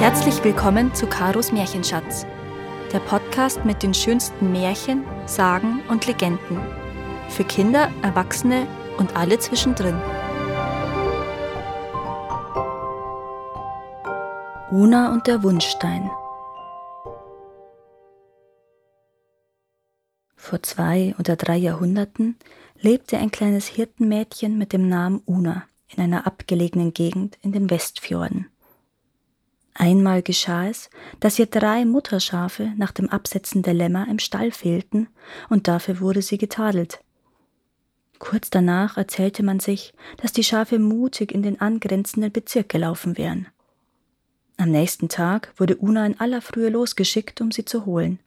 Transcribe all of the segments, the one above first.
Herzlich willkommen zu Karos Märchenschatz, der Podcast mit den schönsten Märchen, Sagen und Legenden. Für Kinder, Erwachsene und alle zwischendrin. Una und der Wunschstein. Vor zwei oder drei Jahrhunderten lebte ein kleines Hirtenmädchen mit dem Namen Una in einer abgelegenen Gegend in den Westfjorden. Einmal geschah es, dass ihr drei Mutterschafe nach dem Absetzen der Lämmer im Stall fehlten, und dafür wurde sie getadelt. Kurz danach erzählte man sich, dass die Schafe mutig in den angrenzenden Bezirk gelaufen wären. Am nächsten Tag wurde Una in aller Frühe losgeschickt, um sie zu holen.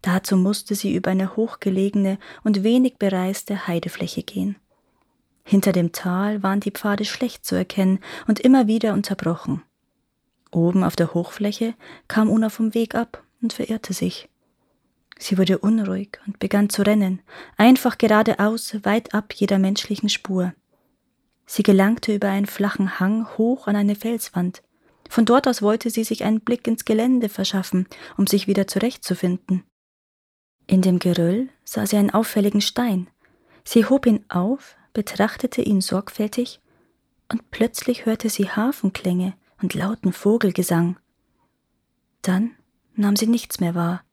Dazu musste sie über eine hochgelegene und wenig bereiste Heidefläche gehen. Hinter dem Tal waren die Pfade schlecht zu erkennen und immer wieder unterbrochen. Oben auf der Hochfläche kam Una vom Weg ab und verirrte sich. Sie wurde unruhig und begann zu rennen, einfach geradeaus, weit ab jeder menschlichen Spur. Sie gelangte über einen flachen Hang hoch an eine Felswand. Von dort aus wollte sie sich einen Blick ins Gelände verschaffen, um sich wieder zurechtzufinden. In dem Geröll sah sie einen auffälligen Stein. Sie hob ihn auf, betrachtete ihn sorgfältig, und plötzlich hörte sie Hafenklänge, und lauten Vogelgesang. Dann nahm sie nichts mehr wahr,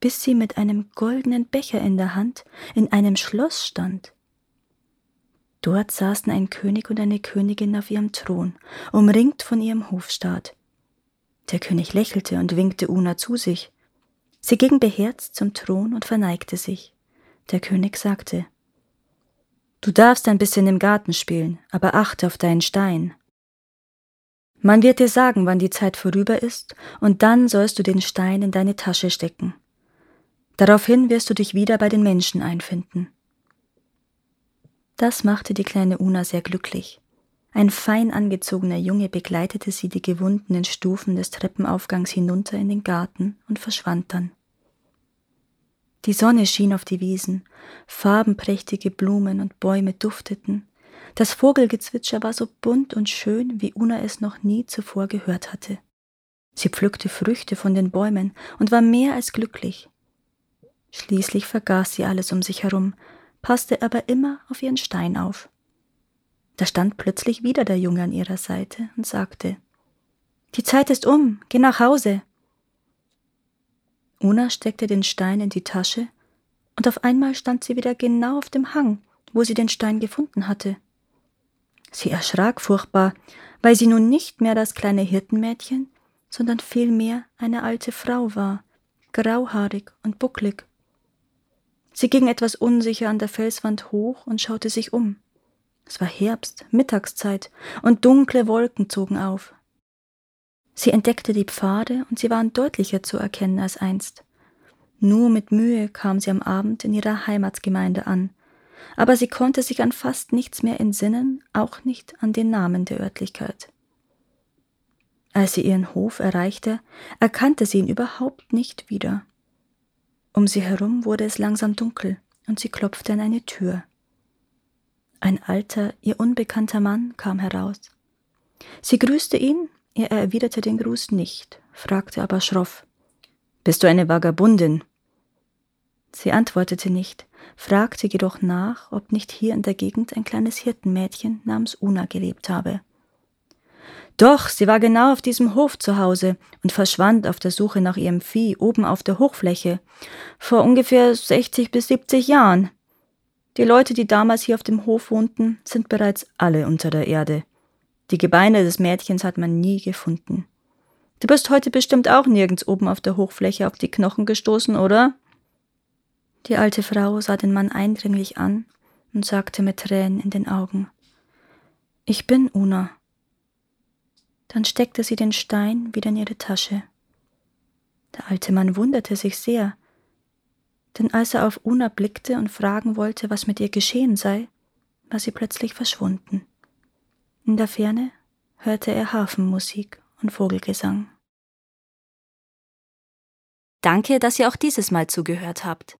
bis sie mit einem goldenen Becher in der Hand in einem Schloss stand. Dort saßen ein König und eine Königin auf ihrem Thron, umringt von ihrem Hofstaat. Der König lächelte und winkte Una zu sich. Sie ging beherzt zum Thron und verneigte sich. Der König sagte Du darfst ein bisschen im Garten spielen, aber achte auf deinen Stein. Man wird dir sagen, wann die Zeit vorüber ist, und dann sollst du den Stein in deine Tasche stecken. Daraufhin wirst du dich wieder bei den Menschen einfinden. Das machte die kleine Una sehr glücklich. Ein fein angezogener Junge begleitete sie die gewundenen Stufen des Treppenaufgangs hinunter in den Garten und verschwand dann. Die Sonne schien auf die Wiesen, farbenprächtige Blumen und Bäume dufteten, das Vogelgezwitscher war so bunt und schön, wie Una es noch nie zuvor gehört hatte. Sie pflückte Früchte von den Bäumen und war mehr als glücklich. Schließlich vergaß sie alles um sich herum, passte aber immer auf ihren Stein auf. Da stand plötzlich wieder der Junge an ihrer Seite und sagte Die Zeit ist um, geh nach Hause. Una steckte den Stein in die Tasche, und auf einmal stand sie wieder genau auf dem Hang, wo sie den Stein gefunden hatte. Sie erschrak furchtbar, weil sie nun nicht mehr das kleine Hirtenmädchen, sondern vielmehr eine alte Frau war, grauhaarig und bucklig. Sie ging etwas unsicher an der Felswand hoch und schaute sich um. Es war Herbst, Mittagszeit, und dunkle Wolken zogen auf. Sie entdeckte die Pfade, und sie waren deutlicher zu erkennen als einst. Nur mit Mühe kam sie am Abend in ihrer Heimatgemeinde an, aber sie konnte sich an fast nichts mehr entsinnen, auch nicht an den Namen der Örtlichkeit. Als sie ihren Hof erreichte, erkannte sie ihn überhaupt nicht wieder. Um sie herum wurde es langsam dunkel, und sie klopfte an eine Tür. Ein alter, ihr unbekannter Mann kam heraus. Sie grüßte ihn, er erwiderte den Gruß nicht, fragte aber schroff Bist du eine Vagabundin? Sie antwortete nicht, fragte jedoch nach, ob nicht hier in der Gegend ein kleines Hirtenmädchen namens Una gelebt habe. Doch, sie war genau auf diesem Hof zu Hause und verschwand auf der Suche nach ihrem Vieh oben auf der Hochfläche, vor ungefähr 60 bis 70 Jahren. Die Leute, die damals hier auf dem Hof wohnten, sind bereits alle unter der Erde. Die Gebeine des Mädchens hat man nie gefunden. Du bist heute bestimmt auch nirgends oben auf der Hochfläche auf die Knochen gestoßen, oder? Die alte Frau sah den Mann eindringlich an und sagte mit Tränen in den Augen Ich bin Una. Dann steckte sie den Stein wieder in ihre Tasche. Der alte Mann wunderte sich sehr, denn als er auf Una blickte und fragen wollte, was mit ihr geschehen sei, war sie plötzlich verschwunden. In der Ferne hörte er Hafenmusik und Vogelgesang. Danke, dass ihr auch dieses Mal zugehört habt.